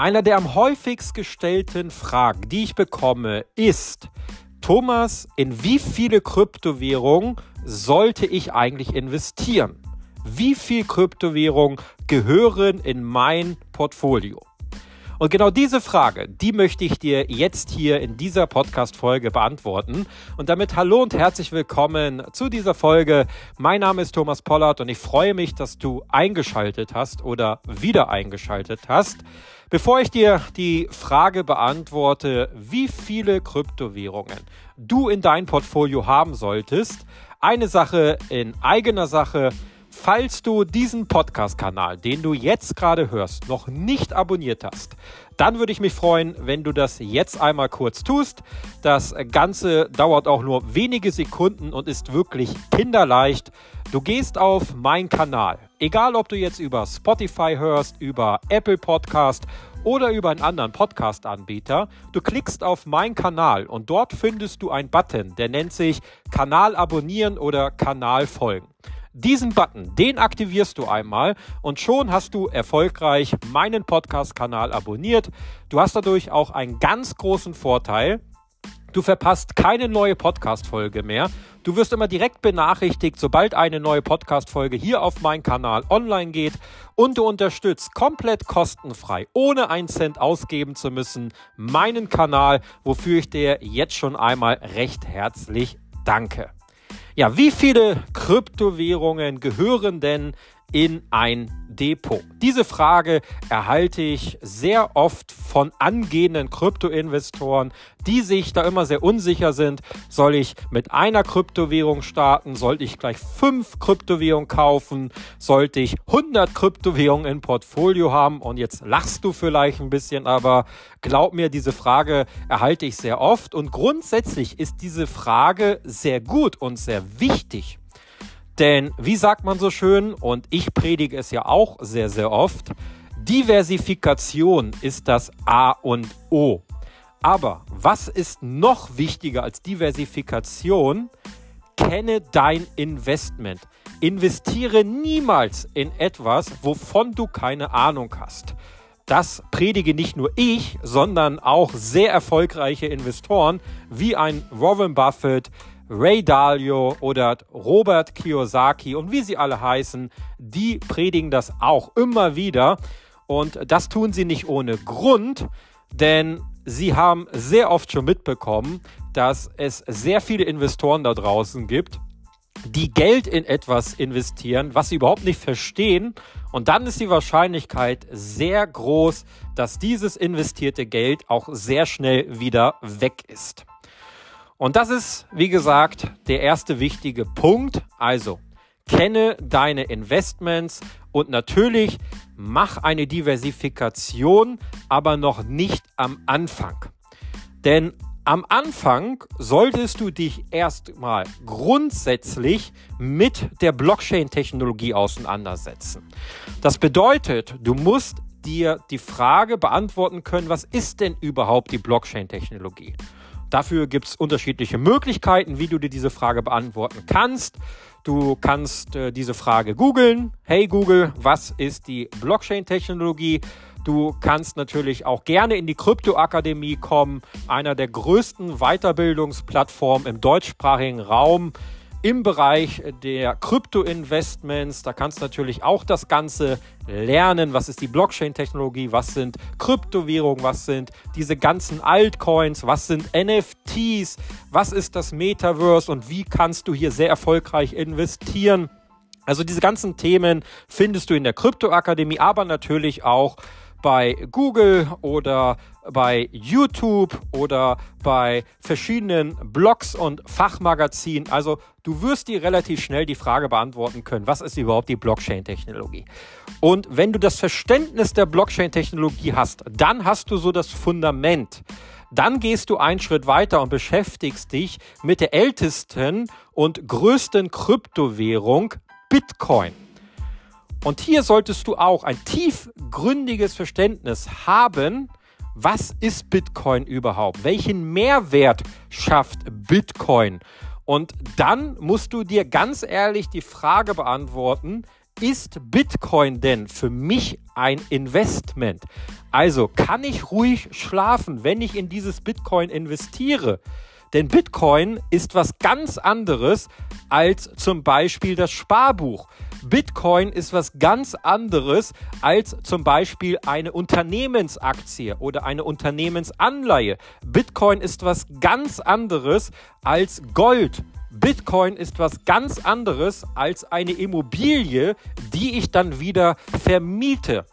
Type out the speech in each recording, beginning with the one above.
Einer der am häufigst gestellten Fragen, die ich bekomme, ist, Thomas, in wie viele Kryptowährungen sollte ich eigentlich investieren? Wie viel Kryptowährungen gehören in mein Portfolio? Und genau diese Frage, die möchte ich dir jetzt hier in dieser Podcast-Folge beantworten. Und damit hallo und herzlich willkommen zu dieser Folge. Mein Name ist Thomas Pollard und ich freue mich, dass du eingeschaltet hast oder wieder eingeschaltet hast. Bevor ich dir die Frage beantworte, wie viele Kryptowährungen du in dein Portfolio haben solltest, eine Sache in eigener Sache. Falls du diesen Podcast-Kanal, den du jetzt gerade hörst, noch nicht abonniert hast, dann würde ich mich freuen, wenn du das jetzt einmal kurz tust. Das Ganze dauert auch nur wenige Sekunden und ist wirklich kinderleicht. Du gehst auf meinen Kanal, egal ob du jetzt über Spotify hörst, über Apple Podcast oder über einen anderen Podcast-Anbieter. Du klickst auf meinen Kanal und dort findest du einen Button, der nennt sich Kanal abonnieren oder Kanal folgen. Diesen Button, den aktivierst du einmal und schon hast du erfolgreich meinen Podcast-Kanal abonniert. Du hast dadurch auch einen ganz großen Vorteil. Du verpasst keine neue Podcast-Folge mehr. Du wirst immer direkt benachrichtigt, sobald eine neue Podcast-Folge hier auf meinem Kanal online geht. Und du unterstützt komplett kostenfrei, ohne einen Cent ausgeben zu müssen, meinen Kanal, wofür ich dir jetzt schon einmal recht herzlich danke. Ja, wie viele Kryptowährungen gehören denn in ein Depot? Diese Frage erhalte ich sehr oft von angehenden Kryptoinvestoren, die sich da immer sehr unsicher sind. Soll ich mit einer Kryptowährung starten? Sollte ich gleich fünf Kryptowährungen kaufen? Sollte ich 100 Kryptowährungen im Portfolio haben? Und jetzt lachst du vielleicht ein bisschen, aber glaub mir, diese Frage erhalte ich sehr oft. Und grundsätzlich ist diese Frage sehr gut und sehr wichtig. Denn wie sagt man so schön, und ich predige es ja auch sehr, sehr oft, Diversifikation ist das A und O. Aber was ist noch wichtiger als Diversifikation? Kenne dein Investment. Investiere niemals in etwas, wovon du keine Ahnung hast. Das predige nicht nur ich, sondern auch sehr erfolgreiche Investoren wie ein Warren Buffett, Ray Dalio oder Robert Kiyosaki und wie sie alle heißen, die predigen das auch immer wieder. Und das tun sie nicht ohne Grund, denn sie haben sehr oft schon mitbekommen, dass es sehr viele Investoren da draußen gibt, die Geld in etwas investieren, was sie überhaupt nicht verstehen. Und dann ist die Wahrscheinlichkeit sehr groß, dass dieses investierte Geld auch sehr schnell wieder weg ist. Und das ist, wie gesagt, der erste wichtige Punkt. Also, kenne deine Investments und natürlich mach eine Diversifikation, aber noch nicht am Anfang. Denn am Anfang solltest du dich erstmal grundsätzlich mit der Blockchain-Technologie auseinandersetzen. Das bedeutet, du musst dir die Frage beantworten können, was ist denn überhaupt die Blockchain-Technologie? Dafür gibt es unterschiedliche Möglichkeiten, wie du dir diese Frage beantworten kannst. Du kannst äh, diese Frage googeln. Hey Google, was ist die Blockchain-Technologie? Du kannst natürlich auch gerne in die Kryptoakademie kommen, einer der größten Weiterbildungsplattformen im deutschsprachigen Raum im Bereich der Krypto-Investments. Da kannst du natürlich auch das Ganze lernen. Was ist die Blockchain-Technologie? Was sind Kryptowährungen? Was sind diese ganzen Altcoins? Was sind NFTs? Was ist das Metaverse? Und wie kannst du hier sehr erfolgreich investieren? Also diese ganzen Themen findest du in der Kryptoakademie, aber natürlich auch bei Google oder bei YouTube oder bei verschiedenen Blogs und Fachmagazinen. Also du wirst dir relativ schnell die Frage beantworten können, was ist überhaupt die Blockchain-Technologie? Und wenn du das Verständnis der Blockchain-Technologie hast, dann hast du so das Fundament. Dann gehst du einen Schritt weiter und beschäftigst dich mit der ältesten und größten Kryptowährung Bitcoin. Und hier solltest du auch ein tiefgründiges Verständnis haben, was ist Bitcoin überhaupt? Welchen Mehrwert schafft Bitcoin? Und dann musst du dir ganz ehrlich die Frage beantworten, ist Bitcoin denn für mich ein Investment. Also kann ich ruhig schlafen, wenn ich in dieses Bitcoin investiere. Denn Bitcoin ist was ganz anderes als zum Beispiel das Sparbuch. Bitcoin ist was ganz anderes als zum Beispiel eine Unternehmensaktie oder eine Unternehmensanleihe. Bitcoin ist was ganz anderes als Gold. Bitcoin ist was ganz anderes als eine Immobilie, die ich dann wieder vermiete.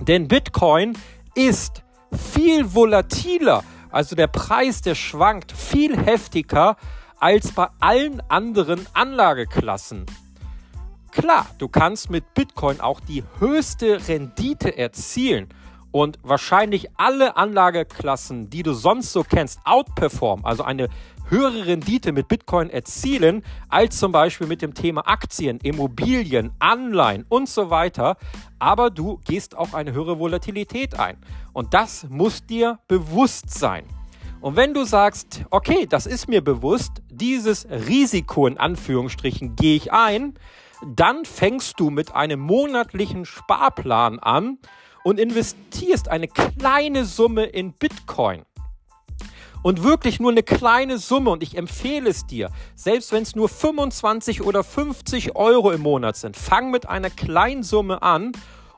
Denn Bitcoin ist viel volatiler. Also der Preis, der schwankt viel heftiger als bei allen anderen Anlageklassen. Klar, du kannst mit Bitcoin auch die höchste Rendite erzielen und wahrscheinlich alle Anlageklassen, die du sonst so kennst, outperformen, also eine höhere Rendite mit Bitcoin erzielen, als zum Beispiel mit dem Thema Aktien, Immobilien, Anleihen und so weiter. Aber du gehst auch eine höhere Volatilität ein. Und das muss dir bewusst sein. Und wenn du sagst, okay, das ist mir bewusst, dieses Risiko in Anführungsstrichen gehe ich ein, dann fängst du mit einem monatlichen Sparplan an und investierst eine kleine Summe in Bitcoin. Und wirklich nur eine kleine Summe. Und ich empfehle es dir, selbst wenn es nur 25 oder 50 Euro im Monat sind, fang mit einer kleinen Summe an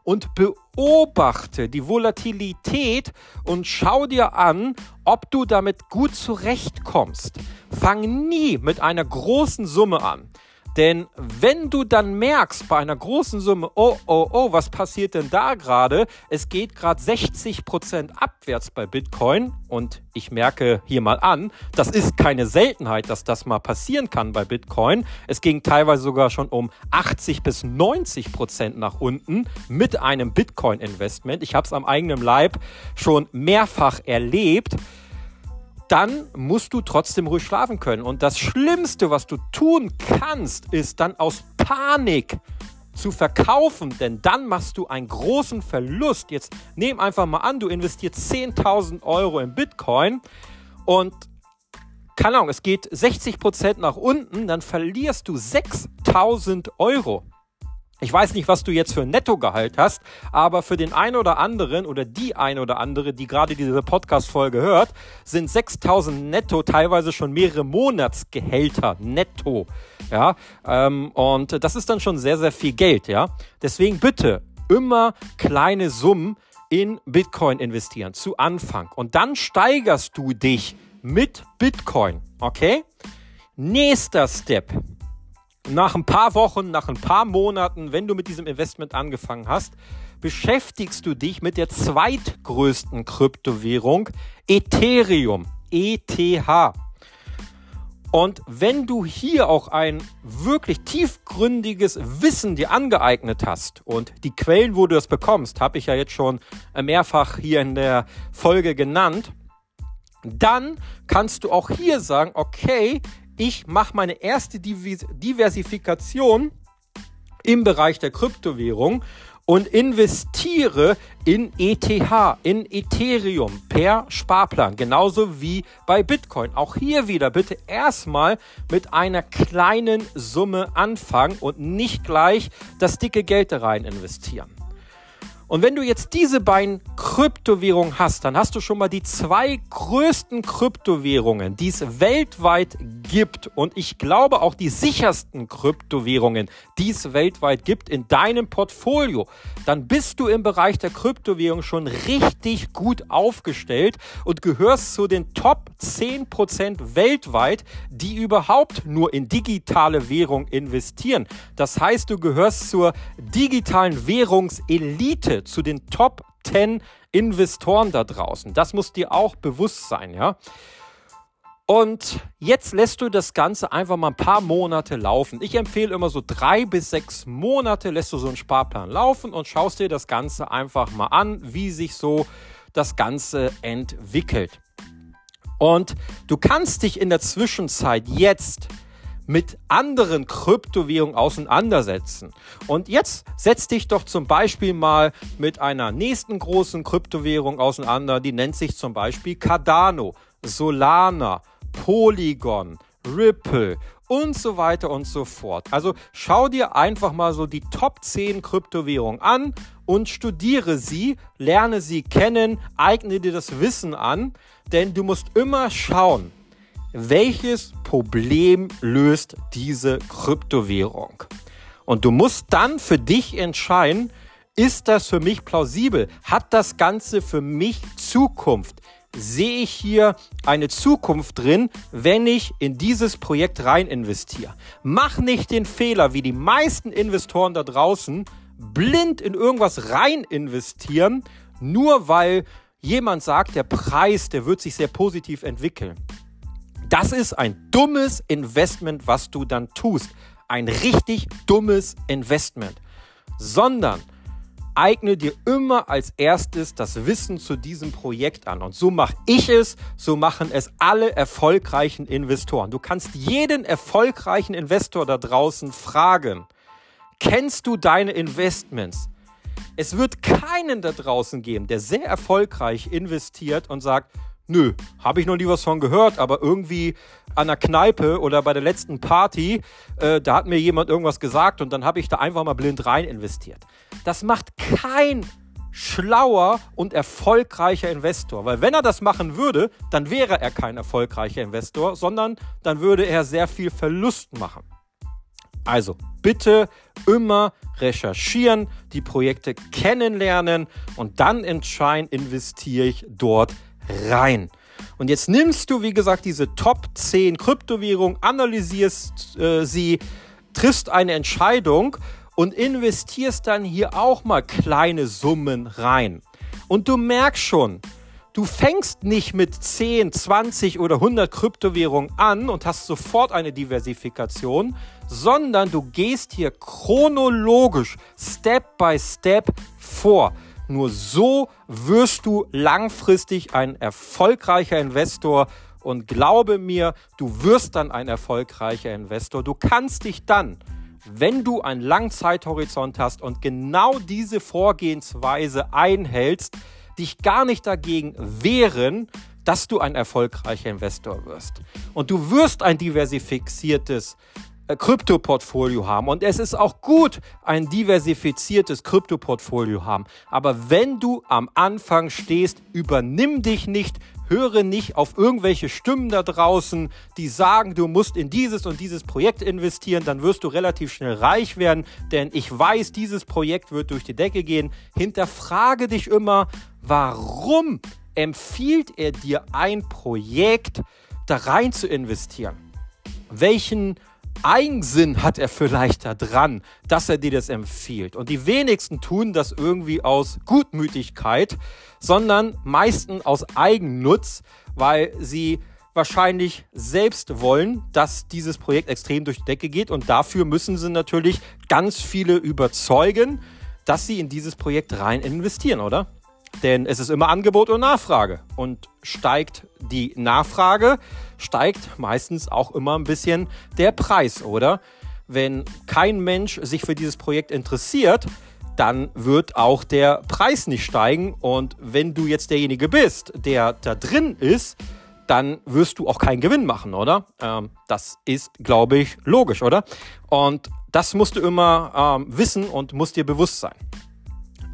und beobachte die Volatilität und schau dir an, ob du damit gut zurechtkommst. Fang nie mit einer großen Summe an. Denn wenn du dann merkst bei einer großen Summe, oh, oh, oh, was passiert denn da gerade? Es geht gerade 60% abwärts bei Bitcoin und ich merke hier mal an, das ist keine Seltenheit, dass das mal passieren kann bei Bitcoin. Es ging teilweise sogar schon um 80 bis 90% nach unten mit einem Bitcoin-Investment. Ich habe es am eigenen Leib schon mehrfach erlebt dann musst du trotzdem ruhig schlafen können. Und das Schlimmste, was du tun kannst, ist dann aus Panik zu verkaufen, denn dann machst du einen großen Verlust. Jetzt nehm einfach mal an, du investierst 10.000 Euro in Bitcoin und keine Ahnung, es geht 60% nach unten, dann verlierst du 6.000 Euro. Ich weiß nicht, was du jetzt für ein Nettogehalt hast, aber für den einen oder anderen oder die eine oder andere, die gerade diese Podcast-Folge hört, sind 6000 netto teilweise schon mehrere Monatsgehälter netto. Ja, ähm, und das ist dann schon sehr, sehr viel Geld. Ja, deswegen bitte immer kleine Summen in Bitcoin investieren zu Anfang und dann steigerst du dich mit Bitcoin. Okay? Nächster Step nach ein paar Wochen, nach ein paar Monaten, wenn du mit diesem Investment angefangen hast, beschäftigst du dich mit der zweitgrößten Kryptowährung Ethereum, ETH. Und wenn du hier auch ein wirklich tiefgründiges Wissen dir angeeignet hast und die Quellen, wo du das bekommst, habe ich ja jetzt schon mehrfach hier in der Folge genannt, dann kannst du auch hier sagen, okay, ich mache meine erste Diversifikation im Bereich der Kryptowährung und investiere in ETH, in Ethereum per Sparplan, genauso wie bei Bitcoin. Auch hier wieder bitte erstmal mit einer kleinen Summe anfangen und nicht gleich das dicke Geld da rein investieren. Und wenn du jetzt diese beiden Kryptowährungen hast, dann hast du schon mal die zwei größten Kryptowährungen, die es weltweit gibt. Und ich glaube auch die sichersten Kryptowährungen, die es weltweit gibt in deinem Portfolio. Dann bist du im Bereich der Kryptowährung schon richtig gut aufgestellt und gehörst zu den Top 10% weltweit, die überhaupt nur in digitale Währung investieren. Das heißt, du gehörst zur digitalen Währungselite zu den Top 10 Investoren da draußen. Das muss dir auch bewusst sein, ja. Und jetzt lässt du das Ganze einfach mal ein paar Monate laufen. Ich empfehle immer so drei bis sechs Monate lässt du so einen Sparplan laufen und schaust dir das Ganze einfach mal an, wie sich so das Ganze entwickelt. Und du kannst dich in der Zwischenzeit jetzt mit anderen Kryptowährungen auseinandersetzen. Und jetzt setz dich doch zum Beispiel mal mit einer nächsten großen Kryptowährung auseinander, die nennt sich zum Beispiel Cardano, Solana, Polygon, Ripple und so weiter und so fort. Also schau dir einfach mal so die Top 10 Kryptowährungen an und studiere sie, lerne sie kennen, eigne dir das Wissen an, denn du musst immer schauen, welches Problem löst diese Kryptowährung. Und du musst dann für dich entscheiden, ist das für mich plausibel? Hat das Ganze für mich Zukunft? Sehe ich hier eine Zukunft drin, wenn ich in dieses Projekt rein investiere? Mach nicht den Fehler, wie die meisten Investoren da draußen, blind in irgendwas rein investieren, nur weil jemand sagt, der Preis, der wird sich sehr positiv entwickeln. Das ist ein dummes Investment, was du dann tust. Ein richtig dummes Investment. Sondern eigne dir immer als erstes das Wissen zu diesem Projekt an. Und so mache ich es, so machen es alle erfolgreichen Investoren. Du kannst jeden erfolgreichen Investor da draußen fragen, kennst du deine Investments? Es wird keinen da draußen geben, der sehr erfolgreich investiert und sagt, Nö, habe ich noch nie was von gehört, aber irgendwie an der Kneipe oder bei der letzten Party, äh, da hat mir jemand irgendwas gesagt und dann habe ich da einfach mal blind rein investiert. Das macht kein schlauer und erfolgreicher Investor, weil wenn er das machen würde, dann wäre er kein erfolgreicher Investor, sondern dann würde er sehr viel Verlust machen. Also bitte immer recherchieren, die Projekte kennenlernen und dann entscheiden, investiere ich dort rein. Und jetzt nimmst du, wie gesagt, diese Top 10 Kryptowährungen, analysierst äh, sie, triffst eine Entscheidung und investierst dann hier auch mal kleine Summen rein. Und du merkst schon, du fängst nicht mit 10, 20 oder 100 Kryptowährungen an und hast sofort eine Diversifikation, sondern du gehst hier chronologisch, Step by Step vor. Nur so wirst du langfristig ein erfolgreicher Investor. Und glaube mir, du wirst dann ein erfolgreicher Investor. Du kannst dich dann, wenn du einen langen Zeithorizont hast und genau diese Vorgehensweise einhältst, dich gar nicht dagegen wehren, dass du ein erfolgreicher Investor wirst. Und du wirst ein diversifiziertes Krypto-Portfolio haben. Und es ist auch gut, ein diversifiziertes Krypto-Portfolio haben. Aber wenn du am Anfang stehst, übernimm dich nicht, höre nicht auf irgendwelche Stimmen da draußen, die sagen, du musst in dieses und dieses Projekt investieren, dann wirst du relativ schnell reich werden, denn ich weiß, dieses Projekt wird durch die Decke gehen. Hinterfrage dich immer, warum empfiehlt er dir ein Projekt da rein zu investieren? Welchen Eigensinn hat er vielleicht da dran, dass er dir das empfiehlt. Und die wenigsten tun das irgendwie aus Gutmütigkeit, sondern meistens aus Eigennutz, weil sie wahrscheinlich selbst wollen, dass dieses Projekt extrem durch die Decke geht. Und dafür müssen sie natürlich ganz viele überzeugen, dass sie in dieses Projekt rein investieren, oder? Denn es ist immer Angebot und Nachfrage. Und steigt die Nachfrage, steigt meistens auch immer ein bisschen der Preis, oder? Wenn kein Mensch sich für dieses Projekt interessiert, dann wird auch der Preis nicht steigen. Und wenn du jetzt derjenige bist, der da drin ist, dann wirst du auch keinen Gewinn machen, oder? Ähm, das ist, glaube ich, logisch, oder? Und das musst du immer ähm, wissen und musst dir bewusst sein.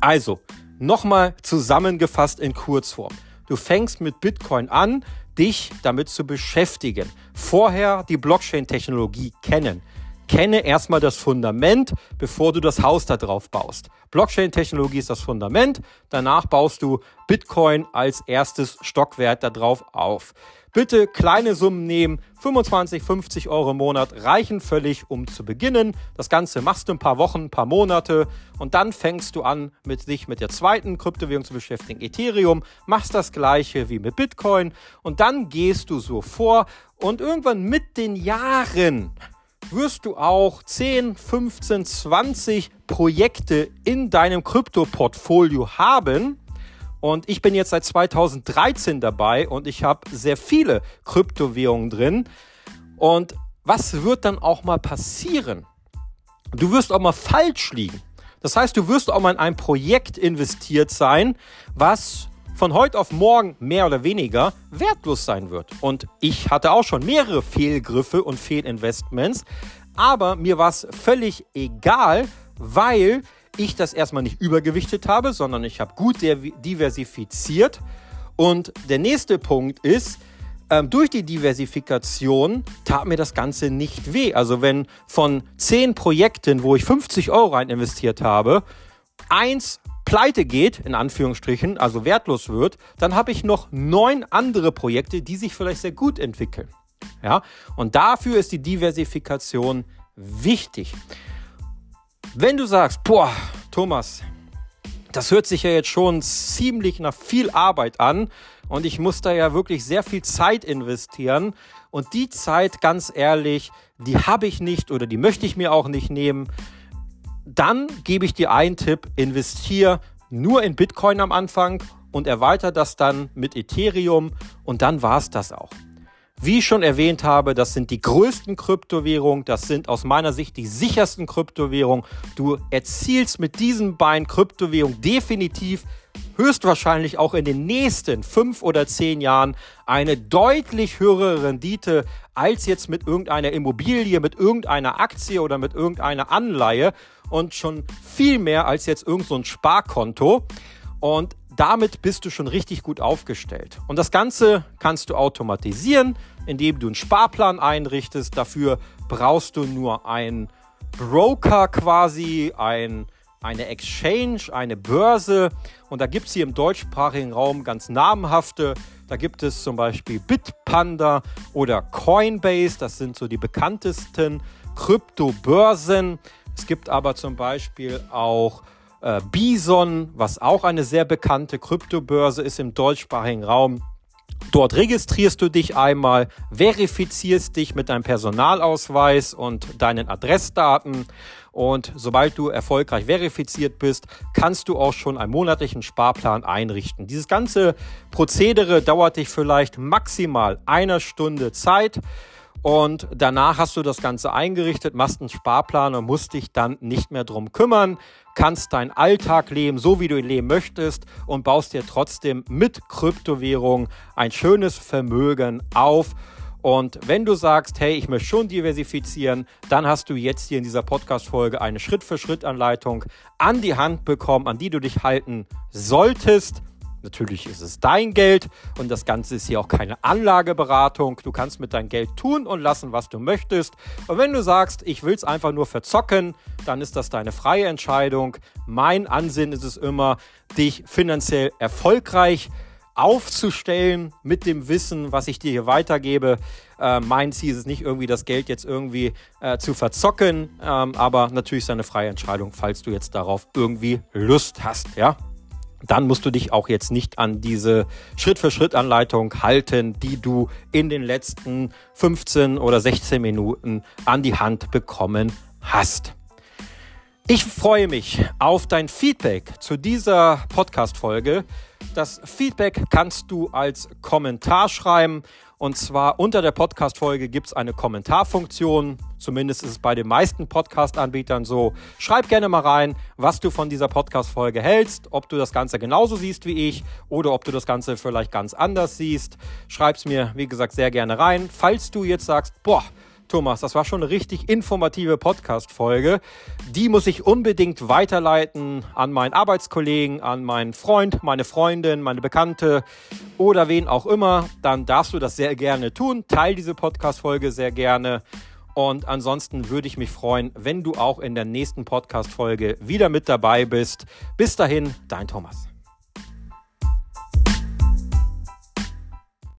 Also, Nochmal zusammengefasst in Kurzform. Du fängst mit Bitcoin an, dich damit zu beschäftigen. Vorher die Blockchain-Technologie kennen. Kenne erstmal das Fundament, bevor du das Haus da drauf baust. Blockchain-Technologie ist das Fundament. Danach baust du Bitcoin als erstes Stockwerk da drauf auf. Bitte kleine Summen nehmen. 25, 50 Euro im Monat reichen völlig, um zu beginnen. Das Ganze machst du ein paar Wochen, ein paar Monate und dann fängst du an, mit dich mit der zweiten Kryptowährung zu beschäftigen, Ethereum. Machst das gleiche wie mit Bitcoin und dann gehst du so vor und irgendwann mit den Jahren wirst du auch 10, 15, 20 Projekte in deinem Krypto-Portfolio haben und ich bin jetzt seit 2013 dabei und ich habe sehr viele Kryptowährungen drin. Und was wird dann auch mal passieren? Du wirst auch mal falsch liegen. Das heißt, du wirst auch mal in ein Projekt investiert sein, was von heute auf morgen mehr oder weniger wertlos sein wird. Und ich hatte auch schon mehrere Fehlgriffe und Fehlinvestments, aber mir war es völlig egal, weil ich das erstmal nicht übergewichtet habe, sondern ich habe gut diversifiziert. Und der nächste Punkt ist, ähm, durch die Diversifikation tat mir das Ganze nicht weh. Also wenn von zehn Projekten, wo ich 50 Euro rein investiert habe, eins pleite geht, in Anführungsstrichen, also wertlos wird, dann habe ich noch neun andere Projekte, die sich vielleicht sehr gut entwickeln. Ja? Und dafür ist die Diversifikation wichtig. Wenn du sagst, boah, Thomas, das hört sich ja jetzt schon ziemlich nach viel Arbeit an und ich muss da ja wirklich sehr viel Zeit investieren und die Zeit, ganz ehrlich, die habe ich nicht oder die möchte ich mir auch nicht nehmen, dann gebe ich dir einen Tipp, investiere nur in Bitcoin am Anfang und erweitere das dann mit Ethereum und dann war es das auch. Wie ich schon erwähnt habe, das sind die größten Kryptowährungen, das sind aus meiner Sicht die sichersten Kryptowährungen. Du erzielst mit diesen beiden Kryptowährungen definitiv höchstwahrscheinlich auch in den nächsten fünf oder zehn Jahren eine deutlich höhere Rendite als jetzt mit irgendeiner Immobilie, mit irgendeiner Aktie oder mit irgendeiner Anleihe und schon viel mehr als jetzt irgendein so Sparkonto. Und damit bist du schon richtig gut aufgestellt. Und das Ganze kannst du automatisieren, indem du einen Sparplan einrichtest. Dafür brauchst du nur einen Broker quasi, ein, eine Exchange, eine Börse. Und da gibt es hier im deutschsprachigen Raum ganz namhafte. Da gibt es zum Beispiel Bitpanda oder Coinbase. Das sind so die bekanntesten Kryptobörsen. Es gibt aber zum Beispiel auch äh, Bison, was auch eine sehr bekannte Kryptobörse ist im deutschsprachigen Raum. Dort registrierst du dich einmal, verifizierst dich mit deinem Personalausweis und deinen Adressdaten und sobald du erfolgreich verifiziert bist, kannst du auch schon einen monatlichen Sparplan einrichten. Dieses ganze Prozedere dauert dich vielleicht maximal eine Stunde Zeit. Und danach hast du das Ganze eingerichtet, machst einen Sparplan und musst dich dann nicht mehr drum kümmern, kannst deinen Alltag leben, so wie du ihn leben möchtest und baust dir trotzdem mit Kryptowährung ein schönes Vermögen auf. Und wenn du sagst, hey, ich möchte schon diversifizieren, dann hast du jetzt hier in dieser Podcast-Folge eine Schritt-für-Schritt-Anleitung an die Hand bekommen, an die du dich halten solltest. Natürlich ist es dein Geld und das Ganze ist hier auch keine Anlageberatung. Du kannst mit deinem Geld tun und lassen, was du möchtest. Und wenn du sagst, ich will es einfach nur verzocken, dann ist das deine freie Entscheidung. Mein Ansinnen ist es immer, dich finanziell erfolgreich aufzustellen mit dem Wissen, was ich dir hier weitergebe. Äh, mein Ziel ist es nicht irgendwie, das Geld jetzt irgendwie äh, zu verzocken, ähm, aber natürlich ist eine freie Entscheidung, falls du jetzt darauf irgendwie Lust hast, ja dann musst du dich auch jetzt nicht an diese Schritt-für-Schritt-Anleitung halten, die du in den letzten 15 oder 16 Minuten an die Hand bekommen hast. Ich freue mich auf dein Feedback zu dieser Podcast-Folge. Das Feedback kannst du als Kommentar schreiben und zwar unter der Podcast-Folge gibt es eine Kommentarfunktion. Zumindest ist es bei den meisten Podcast-Anbietern so. Schreib gerne mal rein, was du von dieser Podcast-Folge hältst, ob du das Ganze genauso siehst wie ich oder ob du das Ganze vielleicht ganz anders siehst. Schreib es mir, wie gesagt, sehr gerne rein. Falls du jetzt sagst, boah, Thomas, das war schon eine richtig informative Podcast-Folge. Die muss ich unbedingt weiterleiten an meinen Arbeitskollegen, an meinen Freund, meine Freundin, meine Bekannte oder wen auch immer. Dann darfst du das sehr gerne tun. Teil diese Podcast-Folge sehr gerne. Und ansonsten würde ich mich freuen, wenn du auch in der nächsten Podcast-Folge wieder mit dabei bist. Bis dahin, dein Thomas.